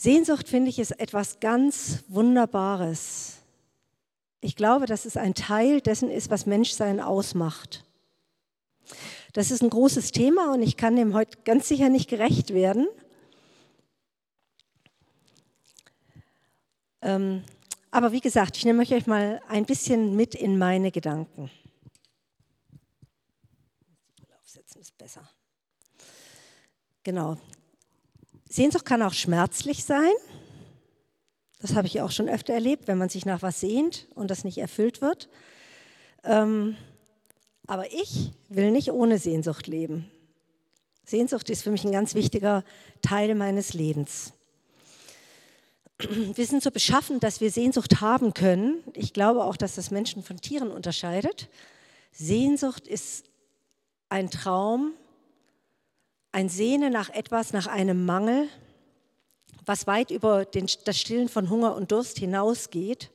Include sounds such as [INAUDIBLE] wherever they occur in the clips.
Sehnsucht, finde ich, ist etwas ganz Wunderbares. Ich glaube, dass es ein Teil dessen ist, was Menschsein ausmacht. Das ist ein großes Thema und ich kann dem heute ganz sicher nicht gerecht werden. Ähm, aber wie gesagt, ich nehme euch mal ein bisschen mit in meine Gedanken. Aufsetzen ist besser. Genau. Sehnsucht kann auch schmerzlich sein. Das habe ich auch schon öfter erlebt, wenn man sich nach was sehnt und das nicht erfüllt wird. Ähm, aber ich will nicht ohne Sehnsucht leben. Sehnsucht ist für mich ein ganz wichtiger Teil meines Lebens. Wir sind so beschaffen, dass wir Sehnsucht haben können. Ich glaube auch, dass das Menschen von Tieren unterscheidet. Sehnsucht ist ein Traum, ein Sehnen nach etwas, nach einem Mangel, was weit über den, das Stillen von Hunger und Durst hinausgeht.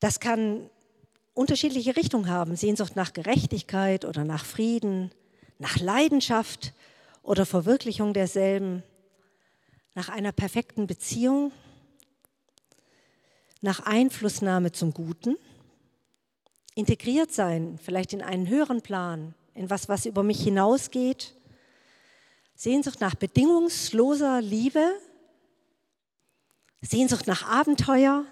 Das kann unterschiedliche Richtungen haben. Sehnsucht nach Gerechtigkeit oder nach Frieden, nach Leidenschaft oder Verwirklichung derselben, nach einer perfekten Beziehung, nach Einflussnahme zum Guten, integriert sein, vielleicht in einen höheren Plan, in was, was über mich hinausgeht, Sehnsucht nach bedingungsloser Liebe, Sehnsucht nach Abenteuer,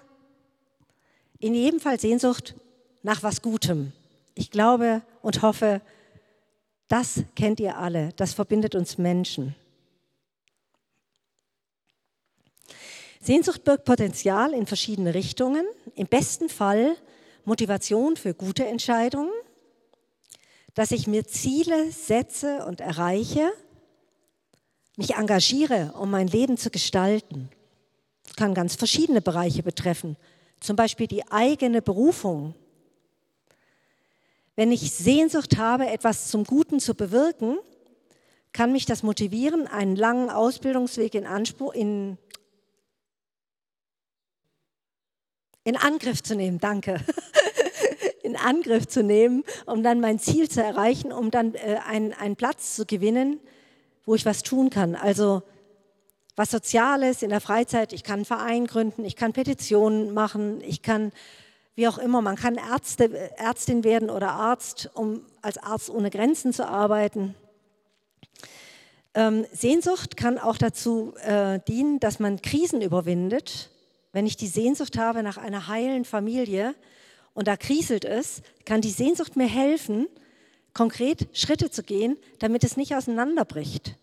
in jedem Fall Sehnsucht nach was Gutem. Ich glaube und hoffe, das kennt ihr alle, das verbindet uns Menschen. Sehnsucht birgt Potenzial in verschiedene Richtungen. Im besten Fall Motivation für gute Entscheidungen, dass ich mir Ziele setze und erreiche, mich engagiere, um mein Leben zu gestalten. Das kann ganz verschiedene Bereiche betreffen, zum Beispiel die eigene Berufung. Wenn ich Sehnsucht habe, etwas zum Guten zu bewirken, kann mich das motivieren, einen langen Ausbildungsweg in, Anspruch, in in Angriff zu nehmen, danke, [LAUGHS] in Angriff zu nehmen, um dann mein Ziel zu erreichen, um dann äh, einen, einen Platz zu gewinnen, wo ich was tun kann. Also was Soziales in der Freizeit, ich kann einen Verein gründen, ich kann Petitionen machen, ich kann, wie auch immer, man kann Ärzte, Ärztin werden oder Arzt, um als Arzt ohne Grenzen zu arbeiten. Ähm, Sehnsucht kann auch dazu äh, dienen, dass man Krisen überwindet wenn ich die Sehnsucht habe nach einer heilen Familie und da kriselt es, kann die Sehnsucht mir helfen, konkret Schritte zu gehen, damit es nicht auseinanderbricht.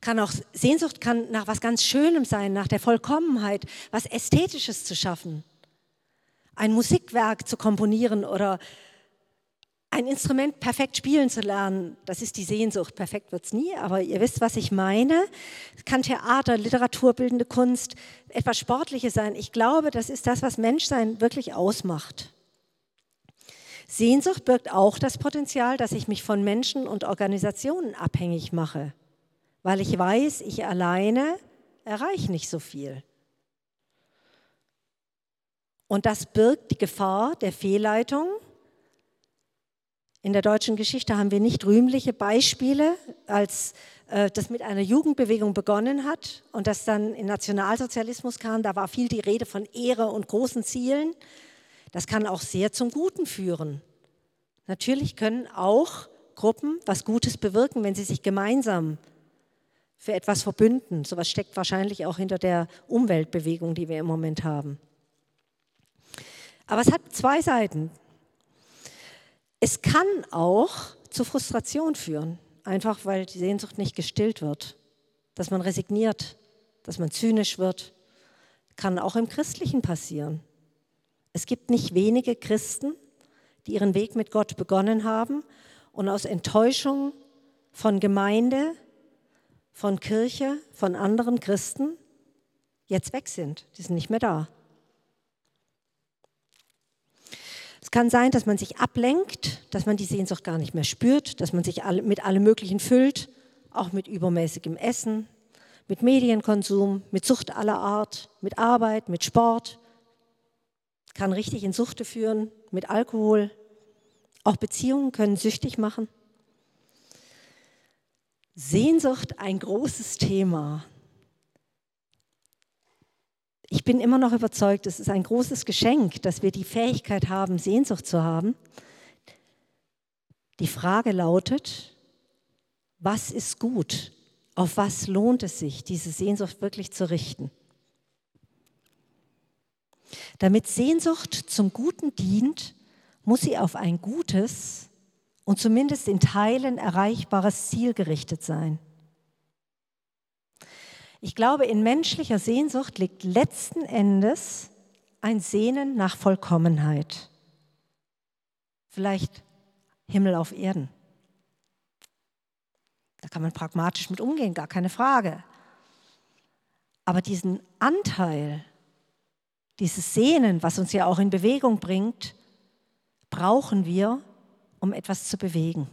Kann auch, Sehnsucht kann nach was ganz Schönem sein, nach der Vollkommenheit, was Ästhetisches zu schaffen. Ein Musikwerk zu komponieren oder ein Instrument perfekt spielen zu lernen, das ist die Sehnsucht. Perfekt wird es nie, aber ihr wisst, was ich meine. Es kann Theater, Literatur, bildende Kunst, etwas Sportliches sein. Ich glaube, das ist das, was Menschsein wirklich ausmacht. Sehnsucht birgt auch das Potenzial, dass ich mich von Menschen und Organisationen abhängig mache, weil ich weiß, ich alleine erreiche nicht so viel. Und das birgt die Gefahr der Fehlleitung in der deutschen Geschichte haben wir nicht rühmliche Beispiele, als äh, das mit einer Jugendbewegung begonnen hat und das dann in Nationalsozialismus kam. Da war viel die Rede von Ehre und großen Zielen. Das kann auch sehr zum Guten führen. Natürlich können auch Gruppen was Gutes bewirken, wenn sie sich gemeinsam für etwas verbünden. So etwas steckt wahrscheinlich auch hinter der Umweltbewegung, die wir im Moment haben. Aber es hat zwei Seiten. Es kann auch zu Frustration führen, einfach weil die Sehnsucht nicht gestillt wird, dass man resigniert, dass man zynisch wird. Kann auch im Christlichen passieren. Es gibt nicht wenige Christen, die ihren Weg mit Gott begonnen haben und aus Enttäuschung von Gemeinde, von Kirche, von anderen Christen jetzt weg sind. Die sind nicht mehr da. Es kann sein, dass man sich ablenkt, dass man die Sehnsucht gar nicht mehr spürt, dass man sich mit allem Möglichen füllt, auch mit übermäßigem Essen, mit Medienkonsum, mit Sucht aller Art, mit Arbeit, mit Sport. Kann richtig in Suchte führen, mit Alkohol. Auch Beziehungen können süchtig machen. Sehnsucht ein großes Thema. Ich bin immer noch überzeugt, es ist ein großes Geschenk, dass wir die Fähigkeit haben, Sehnsucht zu haben. Die Frage lautet, was ist gut? Auf was lohnt es sich, diese Sehnsucht wirklich zu richten? Damit Sehnsucht zum Guten dient, muss sie auf ein gutes und zumindest in Teilen erreichbares Ziel gerichtet sein. Ich glaube, in menschlicher Sehnsucht liegt letzten Endes ein Sehnen nach Vollkommenheit. Vielleicht Himmel auf Erden. Da kann man pragmatisch mit umgehen, gar keine Frage. Aber diesen Anteil, dieses Sehnen, was uns ja auch in Bewegung bringt, brauchen wir, um etwas zu bewegen.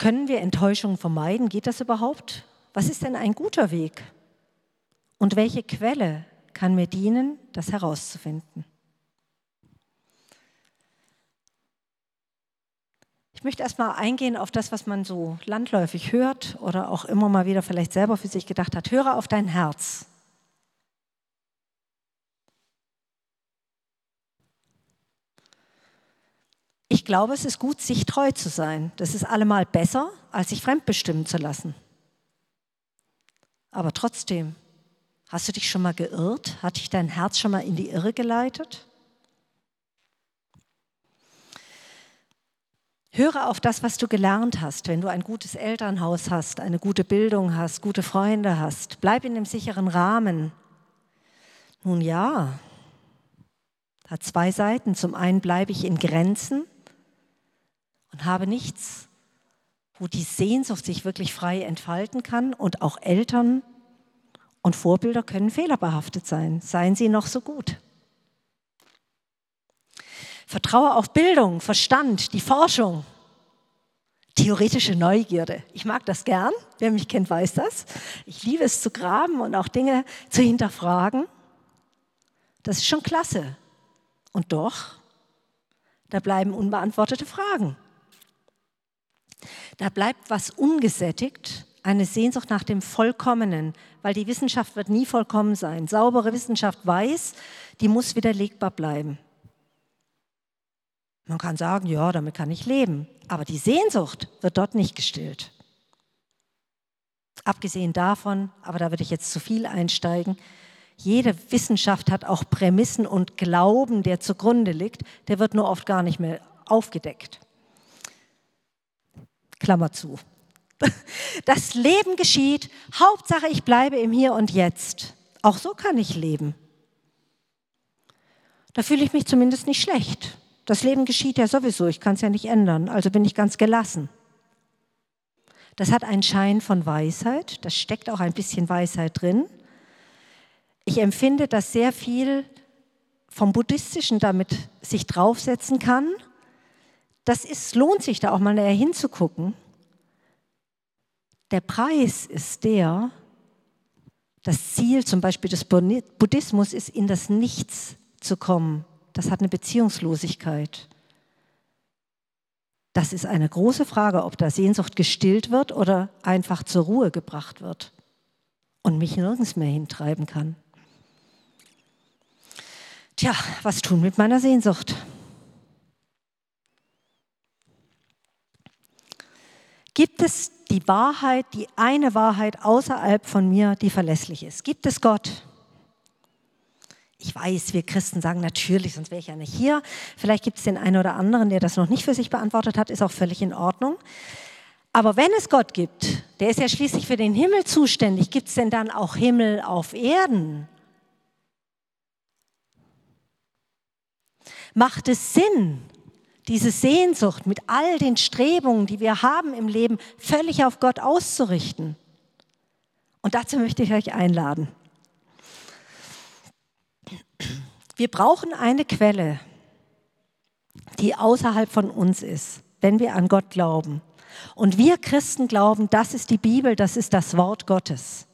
Können wir Enttäuschungen vermeiden? Geht das überhaupt? Was ist denn ein guter Weg? Und welche Quelle kann mir dienen, das herauszufinden? Ich möchte erstmal eingehen auf das, was man so landläufig hört oder auch immer mal wieder vielleicht selber für sich gedacht hat. Höre auf dein Herz. Ich glaube, es ist gut, sich treu zu sein. Das ist allemal besser, als sich fremdbestimmen zu lassen. Aber trotzdem, hast du dich schon mal geirrt? Hat dich dein Herz schon mal in die Irre geleitet? Höre auf das, was du gelernt hast, wenn du ein gutes Elternhaus hast, eine gute Bildung hast, gute Freunde hast. Bleib in dem sicheren Rahmen. Nun ja, hat zwei Seiten. Zum einen bleibe ich in Grenzen habe nichts, wo die Sehnsucht sich wirklich frei entfalten kann. Und auch Eltern und Vorbilder können fehlerbehaftet sein, seien sie noch so gut. Vertraue auf Bildung, Verstand, die Forschung. Theoretische Neugierde. Ich mag das gern. Wer mich kennt, weiß das. Ich liebe es zu graben und auch Dinge zu hinterfragen. Das ist schon klasse. Und doch, da bleiben unbeantwortete Fragen. Da bleibt was ungesättigt, eine Sehnsucht nach dem Vollkommenen, weil die Wissenschaft wird nie vollkommen sein. Saubere Wissenschaft weiß, die muss widerlegbar bleiben. Man kann sagen, ja, damit kann ich leben, aber die Sehnsucht wird dort nicht gestillt. Abgesehen davon, aber da würde ich jetzt zu viel einsteigen, jede Wissenschaft hat auch Prämissen und Glauben, der zugrunde liegt, der wird nur oft gar nicht mehr aufgedeckt. Klammer zu. Das Leben geschieht, Hauptsache ich bleibe im Hier und Jetzt. Auch so kann ich leben. Da fühle ich mich zumindest nicht schlecht. Das Leben geschieht ja sowieso, ich kann es ja nicht ändern, also bin ich ganz gelassen. Das hat einen Schein von Weisheit, das steckt auch ein bisschen Weisheit drin. Ich empfinde, dass sehr viel vom Buddhistischen damit sich draufsetzen kann. Das ist, lohnt sich da auch mal näher hinzugucken. Der Preis ist der, das Ziel zum Beispiel des Buddhismus ist, in das Nichts zu kommen, das hat eine Beziehungslosigkeit. Das ist eine große Frage, ob da Sehnsucht gestillt wird oder einfach zur Ruhe gebracht wird und mich nirgends mehr hintreiben kann. Tja, was tun mit meiner Sehnsucht? Gibt es die Wahrheit, die eine Wahrheit außerhalb von mir, die verlässlich ist? Gibt es Gott? Ich weiß, wir Christen sagen natürlich, sonst wäre ich ja nicht hier. Vielleicht gibt es den einen oder anderen, der das noch nicht für sich beantwortet hat, ist auch völlig in Ordnung. Aber wenn es Gott gibt, der ist ja schließlich für den Himmel zuständig, gibt es denn dann auch Himmel auf Erden? Macht es Sinn, diese Sehnsucht mit all den Strebungen, die wir haben im Leben, völlig auf Gott auszurichten? Und dazu möchte ich euch einladen. Wir brauchen eine Quelle, die außerhalb von uns ist, wenn wir an Gott glauben. Und wir Christen glauben, das ist die Bibel, das ist das Wort Gottes.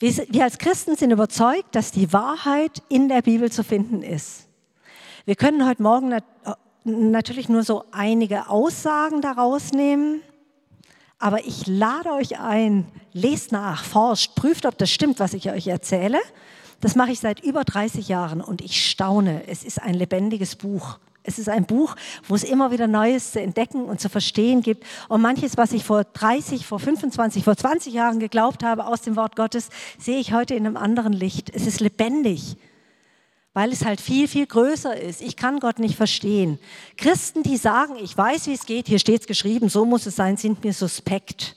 Wir als Christen sind überzeugt, dass die Wahrheit in der Bibel zu finden ist. Wir können heute Morgen natürlich nur so einige Aussagen daraus nehmen, aber ich lade euch ein, lest nach, forscht, prüft, ob das stimmt, was ich euch erzähle. Das mache ich seit über 30 Jahren und ich staune. Es ist ein lebendiges Buch. Es ist ein Buch, wo es immer wieder Neues zu entdecken und zu verstehen gibt. Und manches, was ich vor 30, vor 25, vor 20 Jahren geglaubt habe aus dem Wort Gottes, sehe ich heute in einem anderen Licht. Es ist lebendig, weil es halt viel, viel größer ist. Ich kann Gott nicht verstehen. Christen, die sagen, ich weiß, wie es geht, hier steht es geschrieben, so muss es sein, sind mir suspekt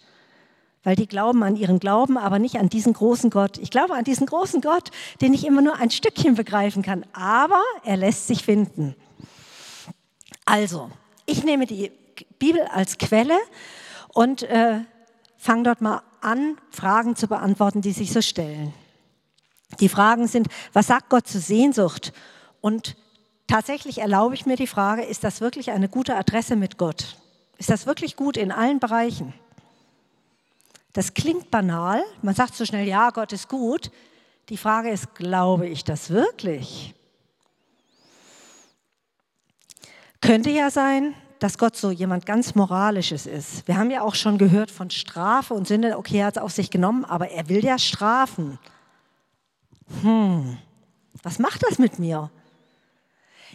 weil die glauben an ihren Glauben, aber nicht an diesen großen Gott. Ich glaube an diesen großen Gott, den ich immer nur ein Stückchen begreifen kann, aber er lässt sich finden. Also, ich nehme die Bibel als Quelle und äh, fange dort mal an, Fragen zu beantworten, die sich so stellen. Die Fragen sind, was sagt Gott zur Sehnsucht? Und tatsächlich erlaube ich mir die Frage, ist das wirklich eine gute Adresse mit Gott? Ist das wirklich gut in allen Bereichen? Das klingt banal, man sagt so schnell, ja, Gott ist gut. Die Frage ist, glaube ich das wirklich? Könnte ja sein, dass Gott so jemand ganz Moralisches ist. Wir haben ja auch schon gehört von Strafe und Sünde. Okay, er hat es auf sich genommen, aber er will ja strafen. Hm, was macht das mit mir?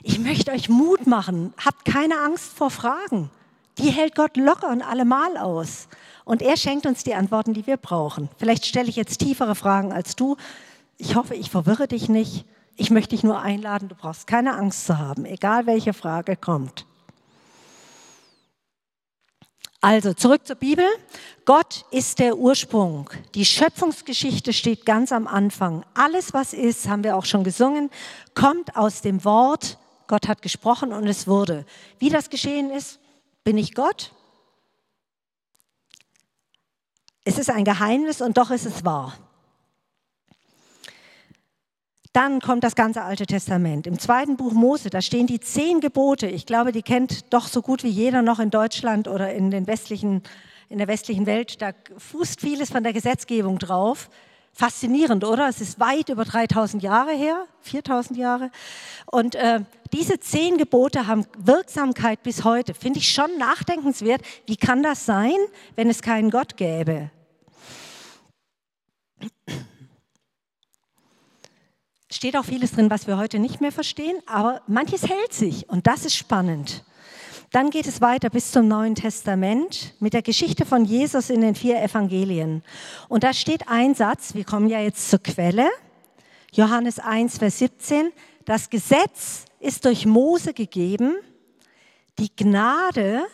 Ich möchte euch Mut machen. Habt keine Angst vor Fragen. Die hält Gott locker und allemal aus. Und er schenkt uns die Antworten, die wir brauchen. Vielleicht stelle ich jetzt tiefere Fragen als du. Ich hoffe, ich verwirre dich nicht. Ich möchte dich nur einladen, du brauchst keine Angst zu haben, egal welche Frage kommt. Also zurück zur Bibel. Gott ist der Ursprung. Die Schöpfungsgeschichte steht ganz am Anfang. Alles, was ist, haben wir auch schon gesungen, kommt aus dem Wort. Gott hat gesprochen und es wurde. Wie das geschehen ist, bin ich Gott? Es ist ein Geheimnis und doch ist es wahr. Dann kommt das ganze Alte Testament. Im zweiten Buch Mose, da stehen die zehn Gebote. Ich glaube, die kennt doch so gut wie jeder noch in Deutschland oder in, den westlichen, in der westlichen Welt. Da fußt vieles von der Gesetzgebung drauf. Faszinierend, oder? Es ist weit über 3000 Jahre her, 4000 Jahre. Und äh, diese zehn Gebote haben Wirksamkeit bis heute. Finde ich schon nachdenkenswert. Wie kann das sein, wenn es keinen Gott gäbe? Steht auch vieles drin, was wir heute nicht mehr verstehen, aber manches hält sich und das ist spannend. Dann geht es weiter bis zum Neuen Testament mit der Geschichte von Jesus in den vier Evangelien. Und da steht ein Satz, wir kommen ja jetzt zur Quelle, Johannes 1, Vers 17, das Gesetz ist durch Mose gegeben, die Gnade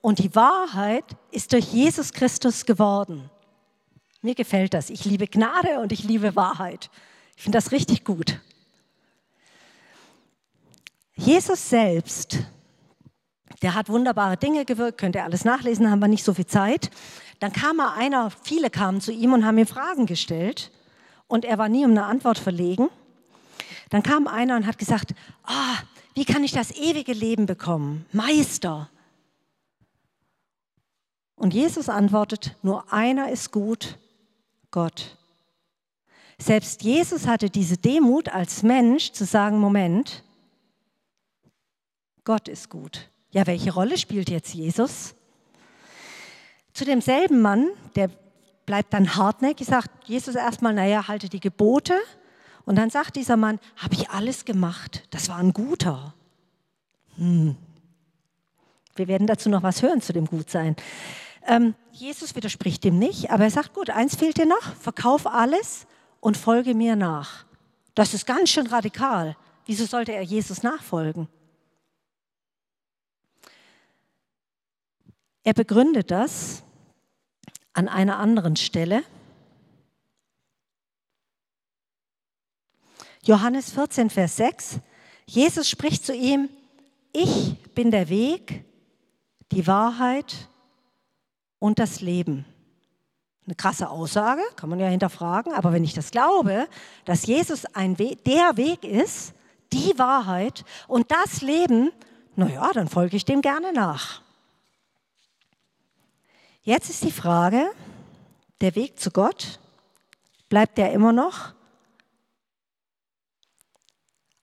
und die Wahrheit ist durch Jesus Christus geworden. Mir gefällt das. Ich liebe Gnade und ich liebe Wahrheit. Ich finde das richtig gut. Jesus selbst, der hat wunderbare Dinge gewirkt, könnt ihr alles nachlesen, haben wir nicht so viel Zeit. Dann kam mal einer, viele kamen zu ihm und haben ihm Fragen gestellt und er war nie um eine Antwort verlegen. Dann kam einer und hat gesagt, oh, wie kann ich das ewige Leben bekommen? Meister. Und Jesus antwortet, nur einer ist gut, Gott. Selbst Jesus hatte diese Demut als Mensch zu sagen, Moment, Gott ist gut. Ja, welche Rolle spielt jetzt Jesus? Zu demselben Mann, der bleibt dann hartnäckig, sagt Jesus erstmal, naja, halte die Gebote. Und dann sagt dieser Mann, habe ich alles gemacht, das war ein guter. Hm. Wir werden dazu noch was hören zu dem Gutsein. Ähm, Jesus widerspricht dem nicht, aber er sagt, gut, eins fehlt dir noch, verkauf alles und folge mir nach. Das ist ganz schön radikal. Wieso sollte er Jesus nachfolgen? Er begründet das an einer anderen Stelle. Johannes 14, Vers 6. Jesus spricht zu ihm, ich bin der Weg, die Wahrheit und das Leben. Eine krasse Aussage, kann man ja hinterfragen, aber wenn ich das glaube, dass Jesus ein We der Weg ist, die Wahrheit und das Leben, naja, dann folge ich dem gerne nach. Jetzt ist die Frage, der Weg zu Gott, bleibt der immer noch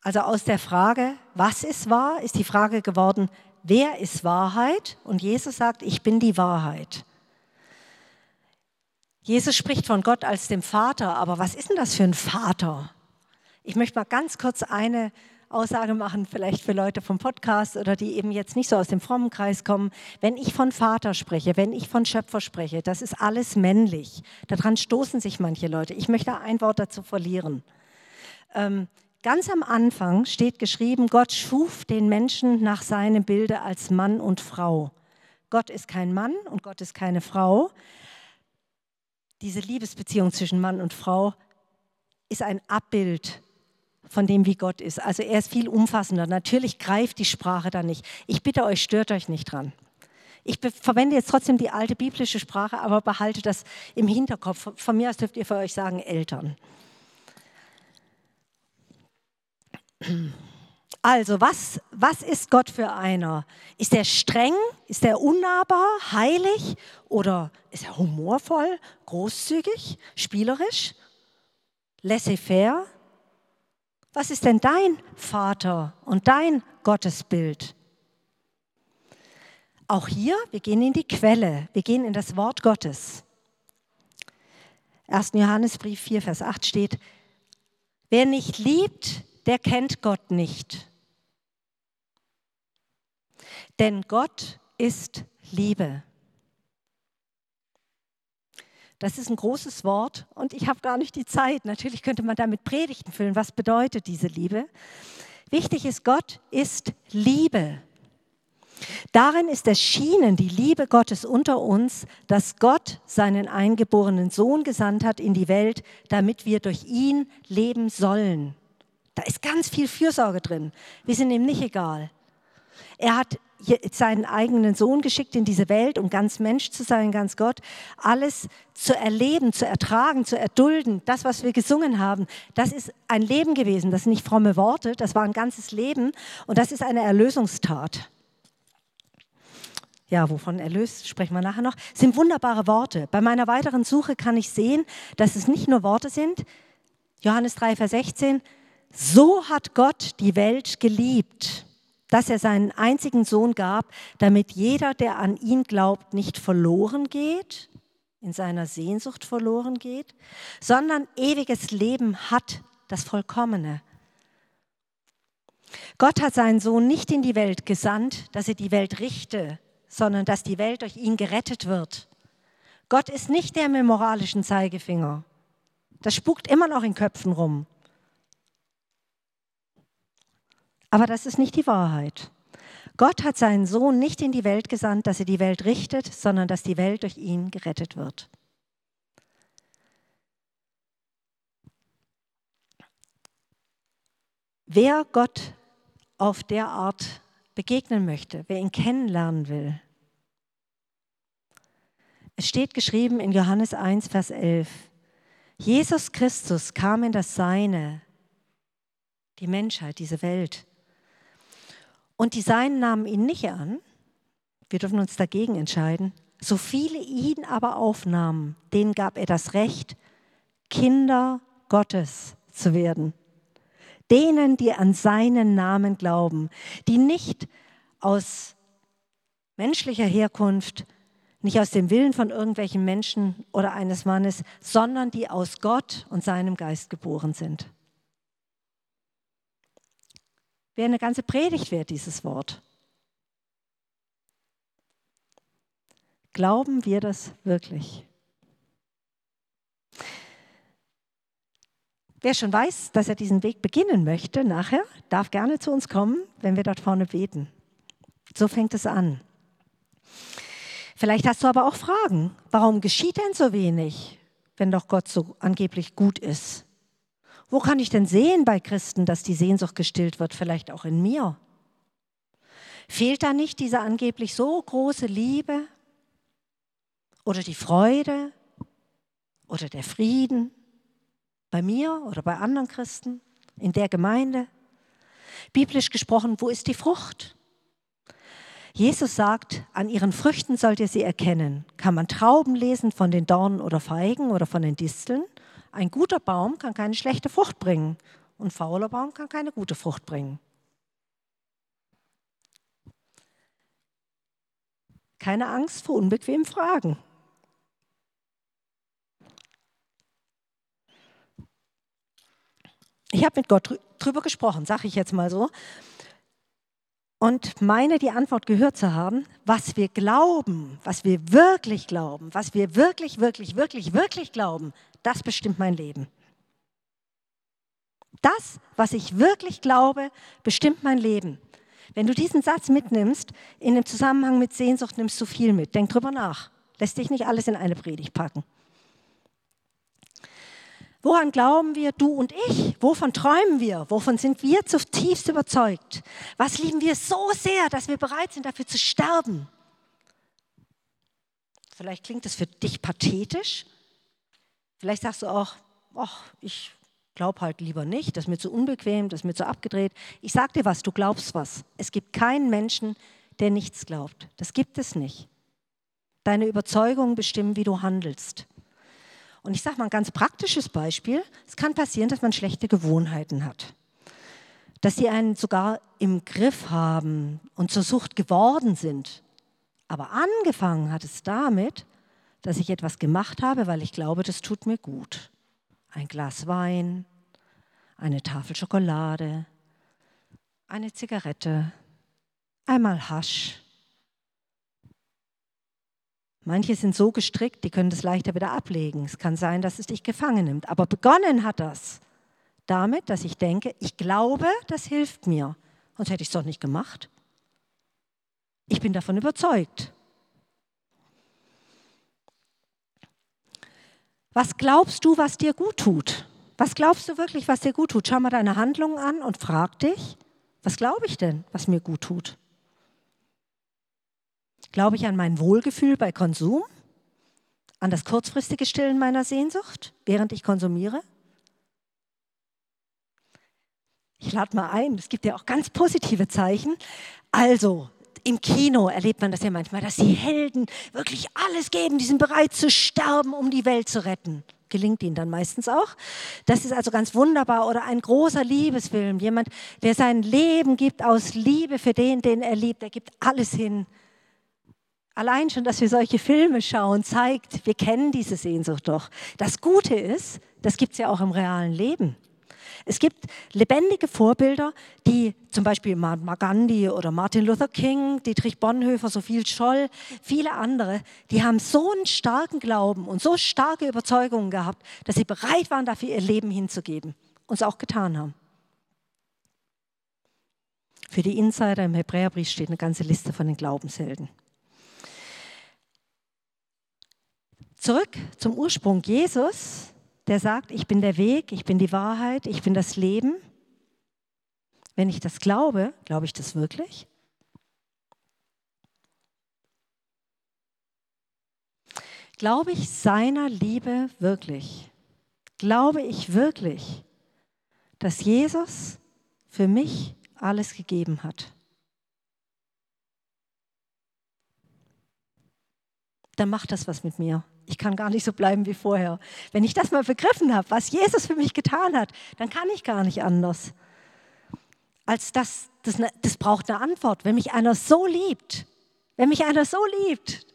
Also aus der Frage, was ist wahr, ist die Frage geworden, wer ist Wahrheit? Und Jesus sagt, ich bin die Wahrheit. Jesus spricht von Gott als dem Vater, aber was ist denn das für ein Vater? Ich möchte mal ganz kurz eine Aussage machen, vielleicht für Leute vom Podcast oder die eben jetzt nicht so aus dem frommen Kreis kommen. Wenn ich von Vater spreche, wenn ich von Schöpfer spreche, das ist alles männlich. Daran stoßen sich manche Leute. Ich möchte ein Wort dazu verlieren. Ähm, Ganz am Anfang steht geschrieben, Gott schuf den Menschen nach seinem Bilde als Mann und Frau. Gott ist kein Mann und Gott ist keine Frau. Diese Liebesbeziehung zwischen Mann und Frau ist ein Abbild von dem, wie Gott ist. Also er ist viel umfassender. Natürlich greift die Sprache da nicht. Ich bitte euch, stört euch nicht dran. Ich verwende jetzt trotzdem die alte biblische Sprache, aber behalte das im Hinterkopf. Von mir aus dürft ihr für euch sagen Eltern. Also, was, was ist Gott für einer? Ist er streng? Ist er unnahbar, heilig? Oder ist er humorvoll, großzügig, spielerisch, laissez-faire? Was ist denn dein Vater und dein Gottesbild? Auch hier, wir gehen in die Quelle, wir gehen in das Wort Gottes. 1. Johannesbrief 4, Vers 8 steht, wer nicht liebt, der kennt Gott nicht. Denn Gott ist Liebe. Das ist ein großes Wort und ich habe gar nicht die Zeit. Natürlich könnte man damit Predigten füllen. Was bedeutet diese Liebe? Wichtig ist, Gott ist Liebe. Darin ist erschienen die Liebe Gottes unter uns, dass Gott seinen eingeborenen Sohn gesandt hat in die Welt, damit wir durch ihn leben sollen. Da ist ganz viel Fürsorge drin. Wir sind ihm nicht egal. Er hat seinen eigenen Sohn geschickt in diese Welt, um ganz Mensch zu sein, ganz Gott, alles zu erleben, zu ertragen, zu erdulden. Das, was wir gesungen haben, das ist ein Leben gewesen. Das sind nicht fromme Worte, das war ein ganzes Leben und das ist eine Erlösungstat. Ja, wovon erlöst, sprechen wir nachher noch, sind wunderbare Worte. Bei meiner weiteren Suche kann ich sehen, dass es nicht nur Worte sind. Johannes 3, Vers 16, so hat Gott die Welt geliebt, dass er seinen einzigen Sohn gab, damit jeder, der an ihn glaubt, nicht verloren geht, in seiner Sehnsucht verloren geht, sondern ewiges Leben hat, das Vollkommene. Gott hat seinen Sohn nicht in die Welt gesandt, dass er die Welt richte, sondern dass die Welt durch ihn gerettet wird. Gott ist nicht der mit moralischen Zeigefinger. Das spukt immer noch in Köpfen rum. Aber das ist nicht die Wahrheit. Gott hat seinen Sohn nicht in die Welt gesandt, dass er die Welt richtet, sondern dass die Welt durch ihn gerettet wird. Wer Gott auf der Art begegnen möchte, wer ihn kennenlernen will, es steht geschrieben in Johannes 1, Vers 11, Jesus Christus kam in das Seine, die Menschheit, diese Welt. Und die Seinen nahmen ihn nicht an. Wir dürfen uns dagegen entscheiden. So viele ihn aber aufnahmen, denen gab er das Recht, Kinder Gottes zu werden. Denen, die an seinen Namen glauben, die nicht aus menschlicher Herkunft, nicht aus dem Willen von irgendwelchen Menschen oder eines Mannes, sondern die aus Gott und seinem Geist geboren sind. Wäre eine ganze Predigt wert, dieses Wort. Glauben wir das wirklich? Wer schon weiß, dass er diesen Weg beginnen möchte, nachher, darf gerne zu uns kommen, wenn wir dort vorne beten. So fängt es an. Vielleicht hast du aber auch Fragen. Warum geschieht denn so wenig, wenn doch Gott so angeblich gut ist? Wo kann ich denn sehen bei Christen, dass die Sehnsucht gestillt wird? Vielleicht auch in mir. Fehlt da nicht diese angeblich so große Liebe oder die Freude oder der Frieden bei mir oder bei anderen Christen in der Gemeinde? Biblisch gesprochen, wo ist die Frucht? Jesus sagt, an ihren Früchten sollt ihr sie erkennen. Kann man Trauben lesen von den Dornen oder Feigen oder von den Disteln? Ein guter Baum kann keine schlechte Frucht bringen Und fauler Baum kann keine gute Frucht bringen. Keine Angst vor unbequemen Fragen. Ich habe mit Gott drüber gesprochen, sage ich jetzt mal so. Und meine die Antwort gehört zu haben, was wir glauben, was wir wirklich glauben, was wir wirklich, wirklich, wirklich, wirklich glauben, das bestimmt mein Leben. Das, was ich wirklich glaube, bestimmt mein Leben. Wenn du diesen Satz mitnimmst, in dem Zusammenhang mit Sehnsucht nimmst du viel mit. Denk drüber nach. Lässt dich nicht alles in eine Predigt packen. Woran glauben wir, du und ich? Wovon träumen wir? Wovon sind wir zutiefst überzeugt? Was lieben wir so sehr, dass wir bereit sind, dafür zu sterben? Vielleicht klingt das für dich pathetisch. Vielleicht sagst du auch, ach, ich glaube halt lieber nicht, das ist mir zu unbequem, das ist mir zu abgedreht. Ich sage dir was, du glaubst was. Es gibt keinen Menschen, der nichts glaubt. Das gibt es nicht. Deine Überzeugungen bestimmen, wie du handelst. Und ich sage mal ein ganz praktisches Beispiel. Es kann passieren, dass man schlechte Gewohnheiten hat. Dass sie einen sogar im Griff haben und zur Sucht geworden sind. Aber angefangen hat es damit, dass ich etwas gemacht habe, weil ich glaube, das tut mir gut. Ein Glas Wein, eine Tafel Schokolade, eine Zigarette, einmal Hasch Manche sind so gestrickt, die können das leichter wieder ablegen. Es kann sein, dass es dich gefangen nimmt. Aber begonnen hat das damit, dass ich denke, ich glaube, das hilft mir. Sonst hätte ich es doch nicht gemacht. Ich bin davon überzeugt. Was glaubst du, was dir gut tut? Was glaubst du wirklich, was dir gut tut? Schau mal deine Handlungen an und frag dich, was glaube ich denn, was mir gut tut? Glaube ich an mein Wohlgefühl bei Konsum? An das kurzfristige Stillen meiner Sehnsucht, während ich konsumiere? Ich lade mal ein, es gibt ja auch ganz positive Zeichen. Also, im Kino erlebt man das ja manchmal, dass die Helden wirklich alles geben, die sind bereit zu sterben, um die Welt zu retten. Gelingt ihnen dann meistens auch. Das ist also ganz wunderbar. Oder ein großer Liebesfilm, jemand, der sein Leben gibt aus Liebe für den, den er liebt. Er gibt alles hin Allein schon, dass wir solche Filme schauen, zeigt, wir kennen diese Sehnsucht doch. Das Gute ist, das gibt es ja auch im realen Leben. Es gibt lebendige Vorbilder, die zum Beispiel Mahatma Gandhi oder Martin Luther King, Dietrich Bonhoeffer, Sophie Scholl, viele andere, die haben so einen starken Glauben und so starke Überzeugungen gehabt, dass sie bereit waren, dafür ihr Leben hinzugeben und es auch getan haben. Für die Insider im Hebräerbrief steht eine ganze Liste von den Glaubenshelden. Zurück zum Ursprung Jesus, der sagt, ich bin der Weg, ich bin die Wahrheit, ich bin das Leben. Wenn ich das glaube, glaube ich das wirklich? Glaube ich seiner Liebe wirklich? Glaube ich wirklich, dass Jesus für mich alles gegeben hat? Dann macht das was mit mir ich kann gar nicht so bleiben wie vorher. Wenn ich das mal begriffen habe, was Jesus für mich getan hat, dann kann ich gar nicht anders. Als das, das, ne, das braucht eine Antwort. Wenn mich einer so liebt, wenn mich einer so liebt,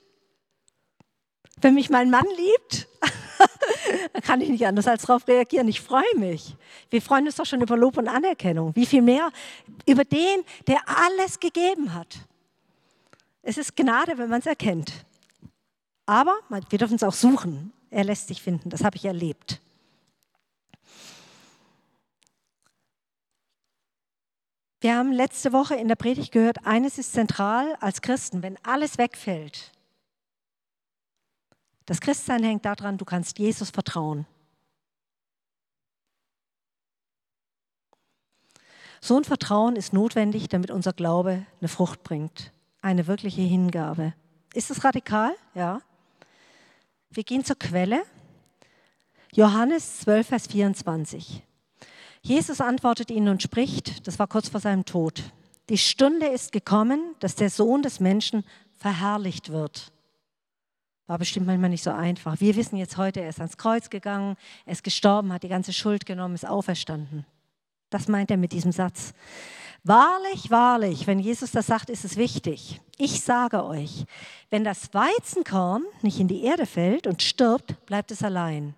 wenn mich mein Mann liebt, [LAUGHS] dann kann ich nicht anders als darauf reagieren. Ich freue mich. Wir freuen uns doch schon über Lob und Anerkennung. Wie viel mehr über den, der alles gegeben hat. Es ist Gnade, wenn man es erkennt. Aber wir dürfen es auch suchen. Er lässt sich finden. Das habe ich erlebt. Wir haben letzte Woche in der Predigt gehört, eines ist zentral als Christen, wenn alles wegfällt. Das Christsein hängt daran, du kannst Jesus vertrauen. So ein Vertrauen ist notwendig, damit unser Glaube eine Frucht bringt, eine wirkliche Hingabe. Ist es radikal? Ja. Wir gehen zur Quelle. Johannes 12, Vers 24. Jesus antwortet ihnen und spricht, das war kurz vor seinem Tod, die Stunde ist gekommen, dass der Sohn des Menschen verherrlicht wird. War bestimmt manchmal nicht so einfach. Wir wissen jetzt heute, er ist ans Kreuz gegangen, er ist gestorben, hat die ganze Schuld genommen, ist auferstanden. Das meint er mit diesem Satz. Wahrlich, wahrlich, wenn Jesus das sagt, ist es wichtig. Ich sage euch, wenn das Weizenkorn nicht in die Erde fällt und stirbt, bleibt es allein.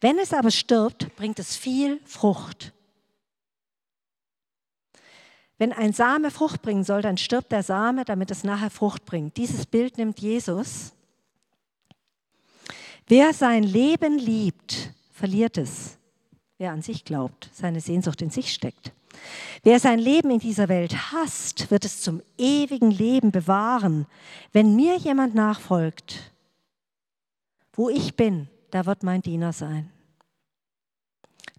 Wenn es aber stirbt, bringt es viel Frucht. Wenn ein Same Frucht bringen soll, dann stirbt der Same, damit es nachher Frucht bringt. Dieses Bild nimmt Jesus. Wer sein Leben liebt, verliert es. Wer an sich glaubt, seine Sehnsucht in sich steckt. Wer sein Leben in dieser Welt hasst, wird es zum ewigen Leben bewahren. Wenn mir jemand nachfolgt, wo ich bin, da wird mein Diener sein.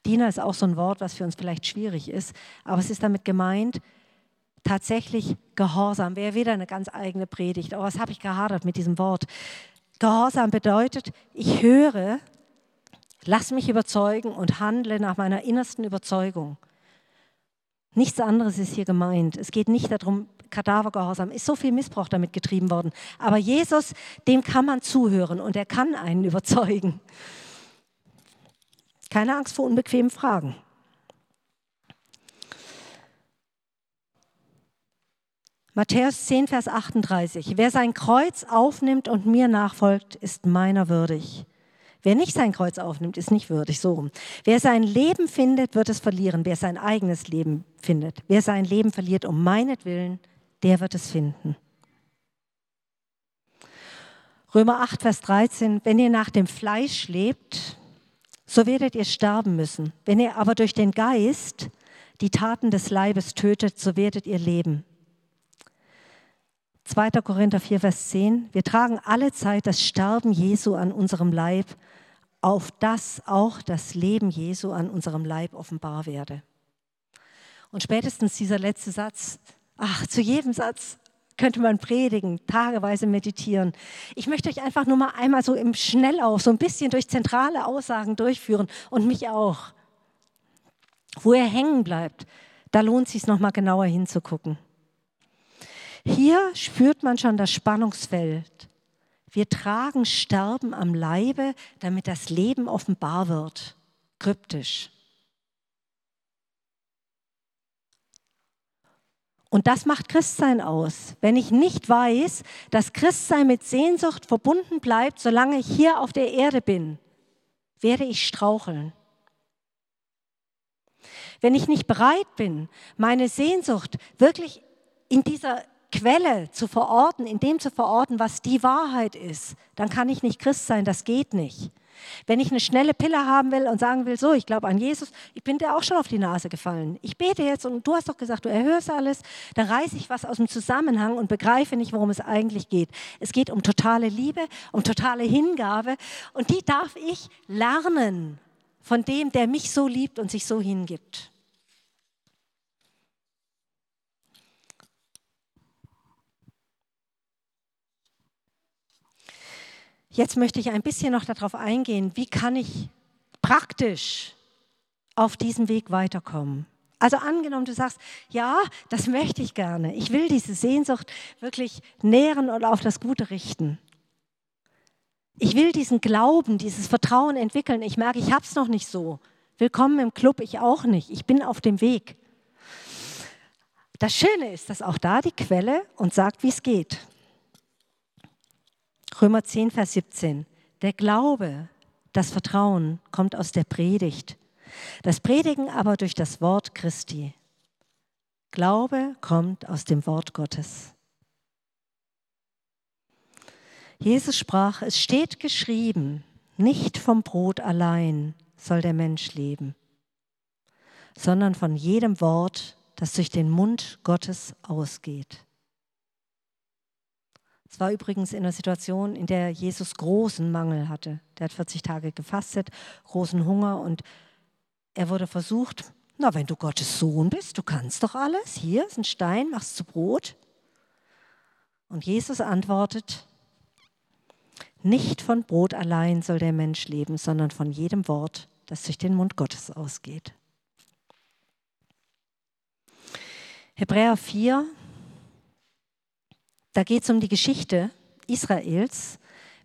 Diener ist auch so ein Wort, was für uns vielleicht schwierig ist, aber es ist damit gemeint, tatsächlich Gehorsam. Wäre wieder eine ganz eigene Predigt, aber was habe ich gehadert mit diesem Wort? Gehorsam bedeutet, ich höre, lass mich überzeugen und handle nach meiner innersten Überzeugung. Nichts anderes ist hier gemeint. Es geht nicht darum, Kadavergehorsam ist so viel Missbrauch damit getrieben worden. Aber Jesus, dem kann man zuhören und er kann einen [LAUGHS] überzeugen. Keine Angst vor unbequemen Fragen. Matthäus 10, Vers 38. Wer sein Kreuz aufnimmt und mir nachfolgt, ist meiner würdig. Wer nicht sein Kreuz aufnimmt, ist nicht würdig. So. Wer sein Leben findet, wird es verlieren. Wer sein eigenes Leben findet. Wer sein Leben verliert um meinetwillen, der wird es finden. Römer 8, Vers 13. Wenn ihr nach dem Fleisch lebt, so werdet ihr sterben müssen. Wenn ihr aber durch den Geist die Taten des Leibes tötet, so werdet ihr leben. 2. Korinther 4, Vers 10. Wir tragen alle Zeit das Sterben Jesu an unserem Leib, auf das auch das Leben Jesu an unserem Leib offenbar werde. Und spätestens dieser letzte Satz, ach, zu jedem Satz könnte man predigen, tageweise meditieren. Ich möchte euch einfach nur mal einmal so im Schnellauf, so ein bisschen durch zentrale Aussagen durchführen und mich auch. Wo er hängen bleibt, da lohnt es sich noch mal genauer hinzugucken. Hier spürt man schon das Spannungsfeld. Wir tragen Sterben am Leibe, damit das Leben offenbar wird. Kryptisch. Und das macht Christsein aus. Wenn ich nicht weiß, dass Christsein mit Sehnsucht verbunden bleibt, solange ich hier auf der Erde bin, werde ich straucheln. Wenn ich nicht bereit bin, meine Sehnsucht wirklich in dieser Quelle zu verorten, in dem zu verorten, was die Wahrheit ist, dann kann ich nicht Christ sein, das geht nicht. Wenn ich eine schnelle Pille haben will und sagen will, so, ich glaube an Jesus, ich bin dir auch schon auf die Nase gefallen. Ich bete jetzt und du hast doch gesagt, du erhörst alles, dann reiße ich was aus dem Zusammenhang und begreife nicht, worum es eigentlich geht. Es geht um totale Liebe, um totale Hingabe und die darf ich lernen von dem, der mich so liebt und sich so hingibt. Jetzt möchte ich ein bisschen noch darauf eingehen, wie kann ich praktisch auf diesem Weg weiterkommen. Also angenommen, du sagst, ja, das möchte ich gerne. Ich will diese Sehnsucht wirklich nähren und auf das Gute richten. Ich will diesen Glauben, dieses Vertrauen entwickeln. Ich merke, ich habe es noch nicht so. Willkommen im Club, ich auch nicht. Ich bin auf dem Weg. Das Schöne ist, dass auch da die Quelle uns sagt, wie es geht. Römer 10, Vers 17. Der Glaube, das Vertrauen kommt aus der Predigt. Das Predigen aber durch das Wort Christi. Glaube kommt aus dem Wort Gottes. Jesus sprach, es steht geschrieben, nicht vom Brot allein soll der Mensch leben, sondern von jedem Wort, das durch den Mund Gottes ausgeht. Es war übrigens in einer Situation, in der Jesus großen Mangel hatte. Der hat 40 Tage gefastet, großen Hunger und er wurde versucht, na, wenn du Gottes Sohn bist, du kannst doch alles. Hier ist ein Stein, machst zu Brot. Und Jesus antwortet, nicht von Brot allein soll der Mensch leben, sondern von jedem Wort, das durch den Mund Gottes ausgeht. Hebräer 4, da geht es um die Geschichte Israels,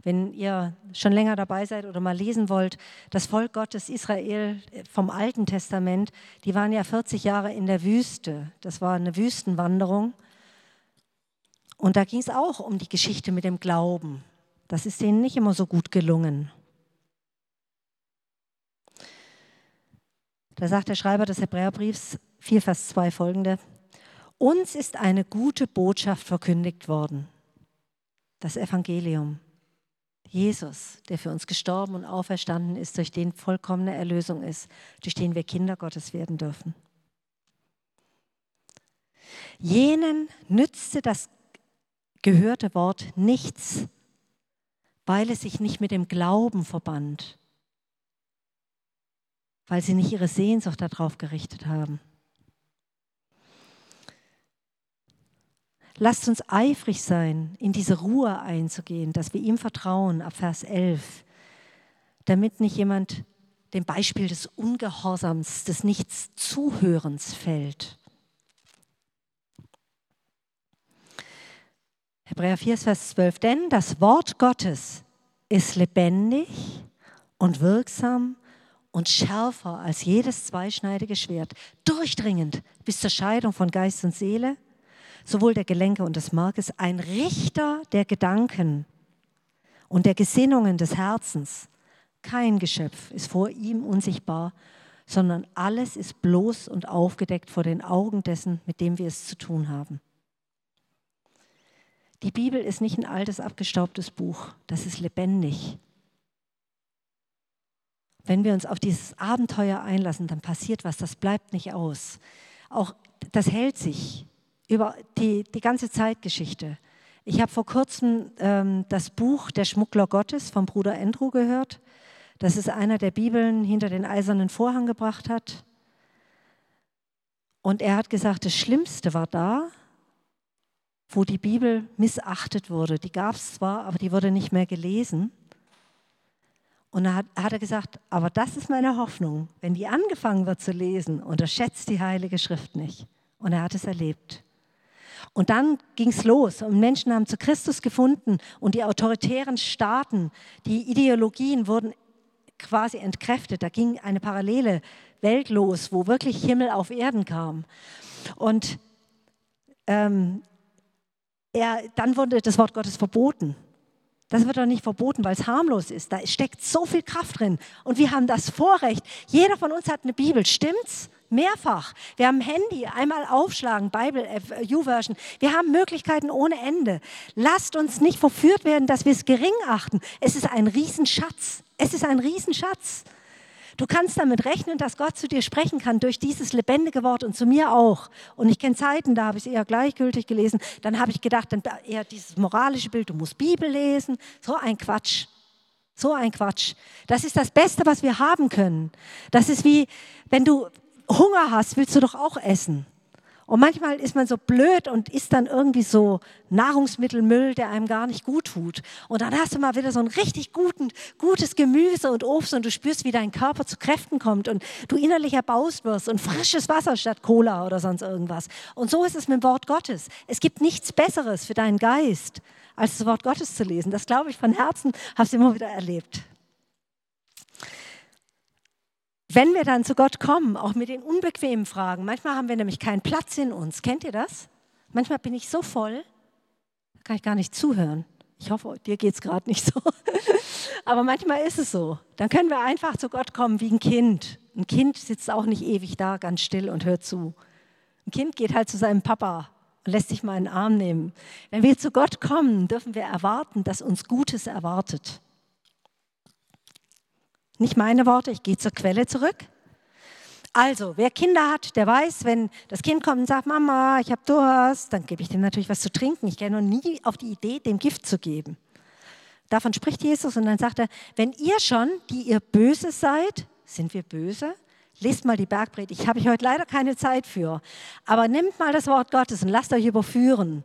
Wenn ihr schon länger dabei seid oder mal lesen wollt, das Volk Gottes Israel vom Alten Testament, die waren ja 40 Jahre in der Wüste. Das war eine Wüstenwanderung. Und da ging es auch um die Geschichte mit dem Glauben. Das ist denen nicht immer so gut gelungen. Da sagt der Schreiber des Hebräerbriefs 4, Vers 2 folgende. Uns ist eine gute Botschaft verkündigt worden. Das Evangelium. Jesus, der für uns gestorben und auferstanden ist, durch den vollkommene Erlösung ist, durch den wir Kinder Gottes werden dürfen. Jenen nützte das gehörte Wort nichts, weil es sich nicht mit dem Glauben verband, weil sie nicht ihre Sehnsucht darauf gerichtet haben. Lasst uns eifrig sein, in diese Ruhe einzugehen, dass wir ihm vertrauen, ab Vers 11, damit nicht jemand dem Beispiel des Ungehorsams, des Nichtszuhörens fällt. Hebräer 4, Vers 12, denn das Wort Gottes ist lebendig und wirksam und schärfer als jedes zweischneidige Schwert, durchdringend bis zur Scheidung von Geist und Seele sowohl der Gelenke und des Markes, ein Richter der Gedanken und der Gesinnungen des Herzens. Kein Geschöpf ist vor ihm unsichtbar, sondern alles ist bloß und aufgedeckt vor den Augen dessen, mit dem wir es zu tun haben. Die Bibel ist nicht ein altes, abgestaubtes Buch, das ist lebendig. Wenn wir uns auf dieses Abenteuer einlassen, dann passiert was, das bleibt nicht aus. Auch das hält sich über die, die ganze Zeitgeschichte. Ich habe vor kurzem ähm, das Buch Der Schmuggler Gottes vom Bruder Andrew gehört. Das ist einer, der Bibeln hinter den eisernen Vorhang gebracht hat. Und er hat gesagt, das Schlimmste war da, wo die Bibel missachtet wurde. Die gab es zwar, aber die wurde nicht mehr gelesen. Und da hat, hat, er gesagt, aber das ist meine Hoffnung, wenn die angefangen wird zu lesen, unterschätzt die Heilige Schrift nicht. Und er hat es erlebt. Und dann ging es los und Menschen haben zu Christus gefunden und die autoritären Staaten, die Ideologien wurden quasi entkräftet. Da ging eine parallele Welt los, wo wirklich Himmel auf Erden kam. Und ähm, er, dann wurde das Wort Gottes verboten. Das wird doch nicht verboten, weil es harmlos ist. Da steckt so viel Kraft drin. Und wir haben das Vorrecht. Jeder von uns hat eine Bibel, stimmt's? Mehrfach. Wir haben Handy, einmal aufschlagen, Bible, äh, U-Version. Wir haben Möglichkeiten ohne Ende. Lasst uns nicht verführt werden, dass wir es gering achten. Es ist ein Riesenschatz. Es ist ein Riesenschatz. Du kannst damit rechnen, dass Gott zu dir sprechen kann durch dieses lebendige Wort und zu mir auch. Und ich kenne Zeiten, da habe ich es eher gleichgültig gelesen. Dann habe ich gedacht, dann eher dieses moralische Bild, du musst Bibel lesen. So ein Quatsch. So ein Quatsch. Das ist das Beste, was wir haben können. Das ist wie, wenn du, Hunger hast, willst du doch auch essen. Und manchmal ist man so blöd und isst dann irgendwie so Nahrungsmittelmüll, der einem gar nicht gut tut. Und dann hast du mal wieder so ein richtig guten, gutes Gemüse und Obst und du spürst, wie dein Körper zu Kräften kommt und du innerlich erbaust wirst und frisches Wasser statt Cola oder sonst irgendwas. Und so ist es mit dem Wort Gottes. Es gibt nichts Besseres für deinen Geist, als das Wort Gottes zu lesen. Das glaube ich von Herzen, habe es immer wieder erlebt. Wenn wir dann zu Gott kommen, auch mit den unbequemen Fragen, manchmal haben wir nämlich keinen Platz in uns. Kennt ihr das? Manchmal bin ich so voll, da kann ich gar nicht zuhören. Ich hoffe, dir geht es gerade nicht so. [LAUGHS] Aber manchmal ist es so. Dann können wir einfach zu Gott kommen wie ein Kind. Ein Kind sitzt auch nicht ewig da, ganz still und hört zu. Ein Kind geht halt zu seinem Papa und lässt sich mal in den Arm nehmen. Wenn wir zu Gott kommen, dürfen wir erwarten, dass uns Gutes erwartet. Nicht meine Worte, ich gehe zur Quelle zurück. Also, wer Kinder hat, der weiß, wenn das Kind kommt und sagt, Mama, ich habe Durst, dann gebe ich dem natürlich was zu trinken. Ich gehe noch nie auf die Idee, dem Gift zu geben. Davon spricht Jesus und dann sagt er, wenn ihr schon, die ihr böse seid, sind wir böse? Lest mal die Bergpredigt. Ich habe heute leider keine Zeit für. Aber nimmt mal das Wort Gottes und lasst euch überführen.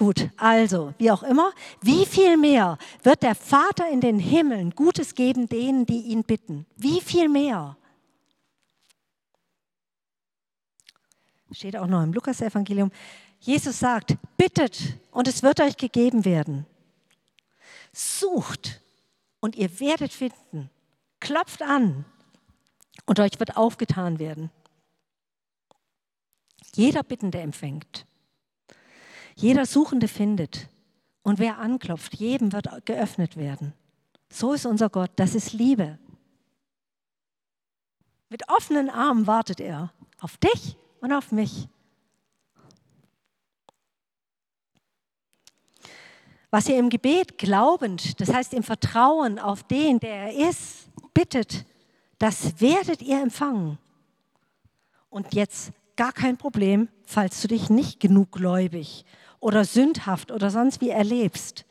Gut, also, wie auch immer, wie viel mehr wird der Vater in den Himmeln Gutes geben denen, die ihn bitten? Wie viel mehr? Steht auch noch im Lukas-Evangelium. Jesus sagt, bittet und es wird euch gegeben werden. Sucht und ihr werdet finden. Klopft an und euch wird aufgetan werden. Jeder Bittende empfängt. Jeder Suchende findet. Und wer anklopft, jedem wird geöffnet werden. So ist unser Gott. Das ist Liebe. Mit offenen Armen wartet er auf dich und auf mich. Was ihr im Gebet glaubend, das heißt im Vertrauen auf den, der er ist, bittet, das werdet ihr empfangen. Und jetzt gar kein Problem, falls du dich nicht genug gläubig oder sündhaft oder sonst wie erlebst.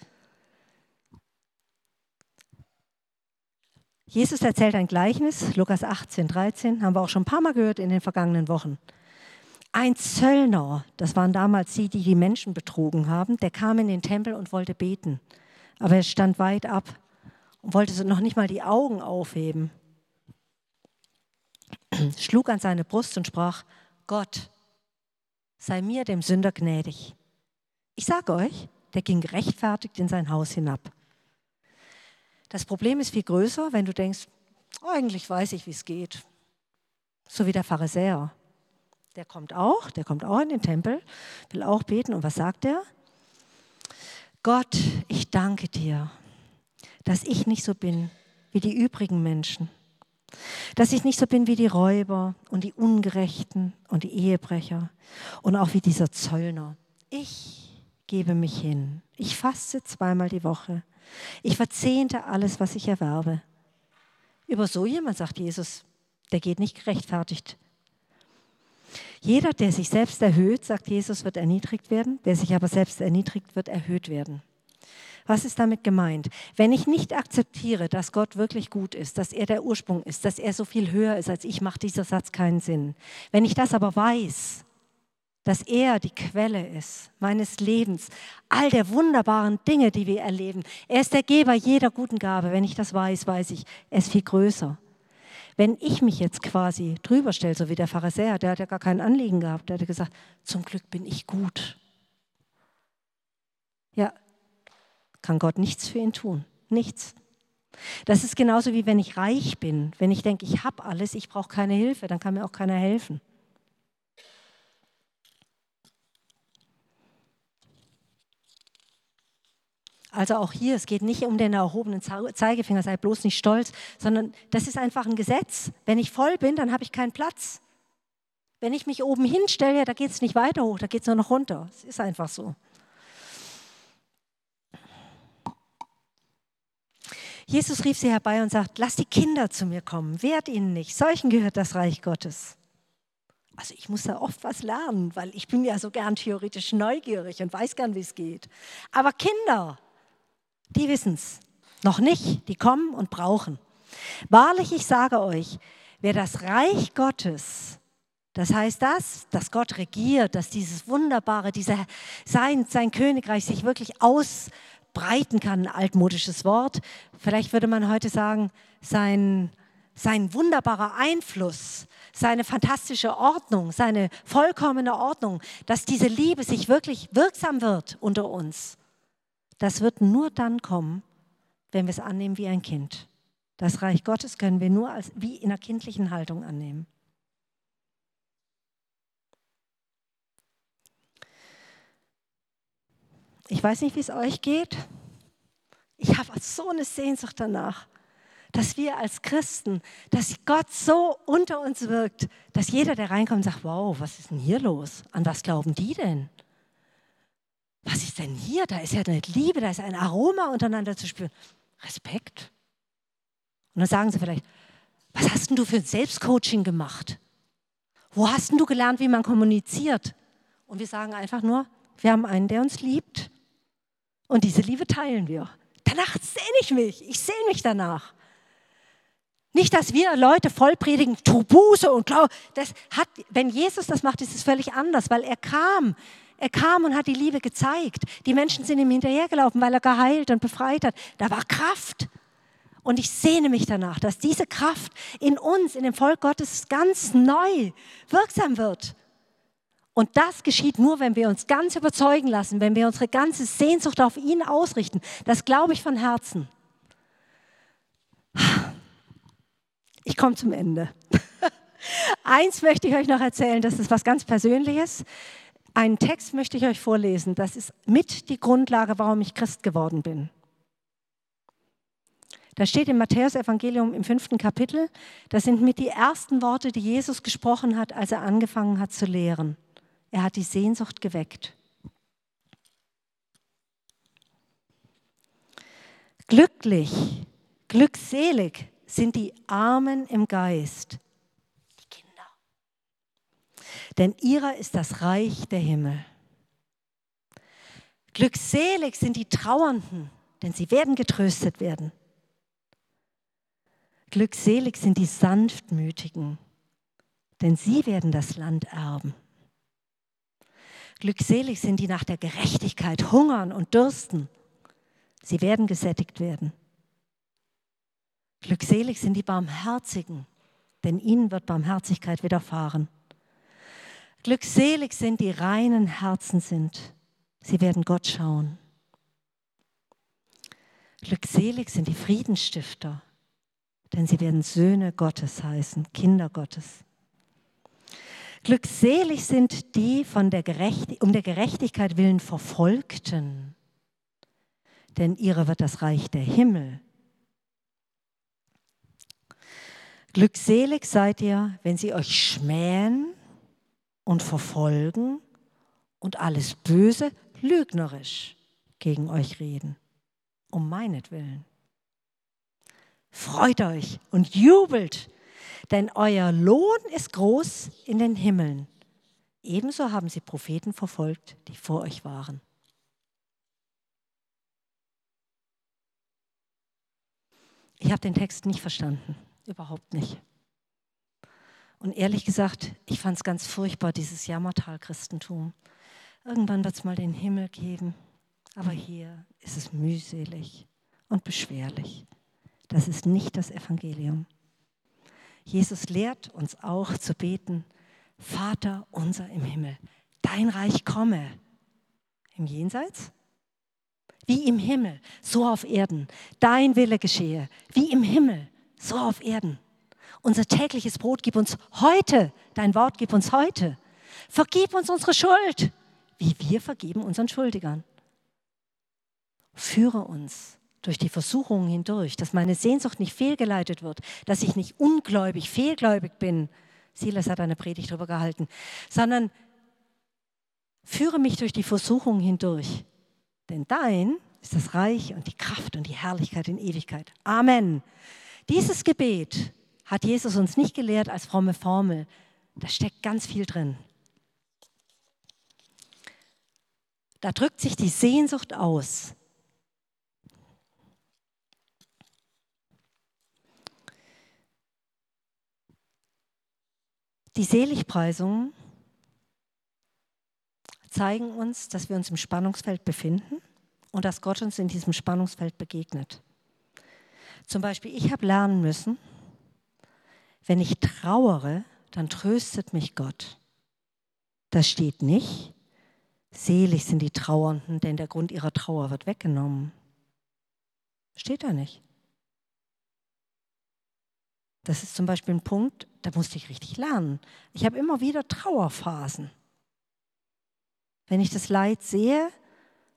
Jesus erzählt ein Gleichnis, Lukas 18, 13, haben wir auch schon ein paar Mal gehört in den vergangenen Wochen. Ein Zöllner, das waren damals die, die die Menschen betrogen haben, der kam in den Tempel und wollte beten. Aber er stand weit ab und wollte noch nicht mal die Augen aufheben. Schlug an seine Brust und sprach, Gott, sei mir dem Sünder gnädig. Ich sage euch, der ging gerechtfertigt in sein Haus hinab. Das Problem ist viel größer, wenn du denkst, eigentlich weiß ich, wie es geht. So wie der Pharisäer. Der kommt auch, der kommt auch in den Tempel, will auch beten. Und was sagt er? Gott, ich danke dir, dass ich nicht so bin wie die übrigen Menschen. Dass ich nicht so bin wie die Räuber und die Ungerechten und die Ehebrecher und auch wie dieser Zöllner. Ich gebe mich hin. Ich faste zweimal die Woche. Ich verzehnte alles, was ich erwerbe. Über so jemand sagt Jesus, der geht nicht gerechtfertigt jeder, der sich selbst erhöht, sagt Jesus, wird erniedrigt werden. Wer sich aber selbst erniedrigt, wird erhöht werden. Was ist damit gemeint? Wenn ich nicht akzeptiere, dass Gott wirklich gut ist, dass er der Ursprung ist, dass er so viel höher ist als ich, macht dieser Satz keinen Sinn. Wenn ich das aber weiß, dass er die Quelle ist meines Lebens, all der wunderbaren Dinge, die wir erleben, er ist der Geber jeder guten Gabe. Wenn ich das weiß, weiß ich, er ist viel größer. Wenn ich mich jetzt quasi drüber stelle, so wie der Pharisäer, der hat ja gar kein Anliegen gehabt, der hat gesagt, zum Glück bin ich gut. Ja, kann Gott nichts für ihn tun. Nichts. Das ist genauso wie wenn ich reich bin. Wenn ich denke, ich habe alles, ich brauche keine Hilfe, dann kann mir auch keiner helfen. Also auch hier, es geht nicht um den erhobenen Zeigefinger, sei bloß nicht stolz, sondern das ist einfach ein Gesetz. Wenn ich voll bin, dann habe ich keinen Platz. Wenn ich mich oben hinstelle, da geht es nicht weiter hoch, da geht es nur noch runter. Es ist einfach so. Jesus rief sie herbei und sagt, lass die Kinder zu mir kommen, wehrt ihnen nicht, solchen gehört das Reich Gottes. Also ich muss da oft was lernen, weil ich bin ja so gern theoretisch neugierig und weiß gern, wie es geht. Aber Kinder, die wissen es. Noch nicht, die kommen und brauchen. Wahrlich, ich sage euch, wer das Reich Gottes, das heißt das, dass Gott regiert, dass dieses Wunderbare, dieser, sein, sein Königreich sich wirklich ausbreiten kann, ein altmodisches Wort. Vielleicht würde man heute sagen, sein, sein wunderbarer Einfluss, seine fantastische Ordnung, seine vollkommene Ordnung, dass diese Liebe sich wirklich wirksam wird unter uns. Das wird nur dann kommen, wenn wir es annehmen wie ein Kind. Das Reich Gottes können wir nur als, wie in einer kindlichen Haltung annehmen. Ich weiß nicht, wie es euch geht. Ich habe so eine Sehnsucht danach, dass wir als Christen, dass Gott so unter uns wirkt, dass jeder, der reinkommt, sagt, wow, was ist denn hier los? An was glauben die denn? Was ist denn hier? Da ist ja eine Liebe, da ist ein Aroma untereinander zu spüren. Respekt. Und dann sagen sie vielleicht, was hast denn du für ein Selbstcoaching gemacht? Wo hast denn du gelernt, wie man kommuniziert? Und wir sagen einfach nur, wir haben einen, der uns liebt. Und diese Liebe teilen wir. Danach sehne ich mich. Ich sehne mich danach. Nicht, dass wir Leute voll predigen, und Glaube. Das hat, wenn Jesus das macht, ist es völlig anders, weil er kam er kam und hat die Liebe gezeigt. Die Menschen sind ihm hinterhergelaufen, weil er geheilt und befreit hat. Da war Kraft. Und ich sehne mich danach, dass diese Kraft in uns, in dem Volk Gottes ganz neu wirksam wird. Und das geschieht nur, wenn wir uns ganz überzeugen lassen, wenn wir unsere ganze Sehnsucht auf ihn ausrichten. Das glaube ich von Herzen. Ich komme zum Ende. [LAUGHS] Eins möchte ich euch noch erzählen, das ist was ganz Persönliches. Einen Text möchte ich euch vorlesen. Das ist mit die Grundlage, warum ich Christ geworden bin. Da steht im Matthäus-Evangelium im fünften Kapitel, das sind mit die ersten Worte, die Jesus gesprochen hat, als er angefangen hat zu lehren. Er hat die Sehnsucht geweckt. Glücklich, glückselig sind die Armen im Geist. Denn ihrer ist das Reich der Himmel. Glückselig sind die Trauernden, denn sie werden getröstet werden. Glückselig sind die Sanftmütigen, denn sie werden das Land erben. Glückselig sind die nach der Gerechtigkeit hungern und dürsten. Sie werden gesättigt werden. Glückselig sind die Barmherzigen, denn ihnen wird Barmherzigkeit widerfahren. Glückselig sind die reinen Herzen sind, sie werden Gott schauen. Glückselig sind die Friedensstifter, denn sie werden Söhne Gottes heißen, Kinder Gottes. Glückselig sind die von der Gerecht um der Gerechtigkeit willen Verfolgten, denn ihre wird das Reich der Himmel. Glückselig seid ihr, wenn sie euch schmähen und verfolgen und alles Böse lügnerisch gegen euch reden, um meinetwillen. Freut euch und jubelt, denn euer Lohn ist groß in den Himmeln. Ebenso haben sie Propheten verfolgt, die vor euch waren. Ich habe den Text nicht verstanden, überhaupt nicht. Und ehrlich gesagt, ich fand es ganz furchtbar, dieses Jammertal-Christentum. Irgendwann wird es mal den Himmel geben, aber hier ist es mühselig und beschwerlich. Das ist nicht das Evangelium. Jesus lehrt uns auch zu beten, Vater unser im Himmel, dein Reich komme. Im Jenseits? Wie im Himmel, so auf Erden. Dein Wille geschehe, wie im Himmel, so auf Erden. Unser tägliches Brot gib uns heute, dein Wort gib uns heute. Vergib uns unsere Schuld, wie wir vergeben unseren Schuldigern. Führe uns durch die Versuchungen hindurch, dass meine Sehnsucht nicht fehlgeleitet wird, dass ich nicht ungläubig, fehlgläubig bin. Silas hat eine Predigt darüber gehalten, sondern führe mich durch die Versuchungen hindurch. Denn dein ist das Reich und die Kraft und die Herrlichkeit in Ewigkeit. Amen. Dieses Gebet hat Jesus uns nicht gelehrt als fromme Formel. Da steckt ganz viel drin. Da drückt sich die Sehnsucht aus, Die Seligpreisungen zeigen uns, dass wir uns im Spannungsfeld befinden und dass Gott uns in diesem Spannungsfeld begegnet. Zum Beispiel, ich habe lernen müssen, wenn ich trauere, dann tröstet mich Gott. Das steht nicht, selig sind die Trauernden, denn der Grund ihrer Trauer wird weggenommen. Steht da nicht. Das ist zum Beispiel ein Punkt, da musste ich richtig lernen. Ich habe immer wieder Trauerphasen. Wenn ich das Leid sehe,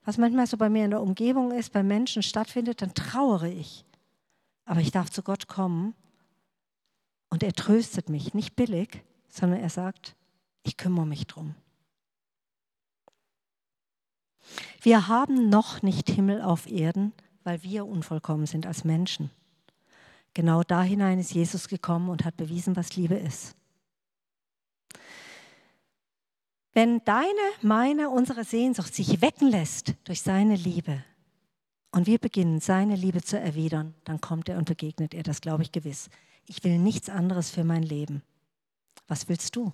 was manchmal so bei mir in der Umgebung ist, bei Menschen stattfindet, dann trauere ich. Aber ich darf zu Gott kommen und er tröstet mich, nicht billig, sondern er sagt, ich kümmere mich drum. Wir haben noch nicht Himmel auf Erden, weil wir unvollkommen sind als Menschen. Genau da hinein ist Jesus gekommen und hat bewiesen, was Liebe ist. Wenn deine, meine, unsere Sehnsucht sich wecken lässt durch seine Liebe und wir beginnen, seine Liebe zu erwidern, dann kommt er und begegnet er, das glaube ich gewiss. Ich will nichts anderes für mein Leben. Was willst du?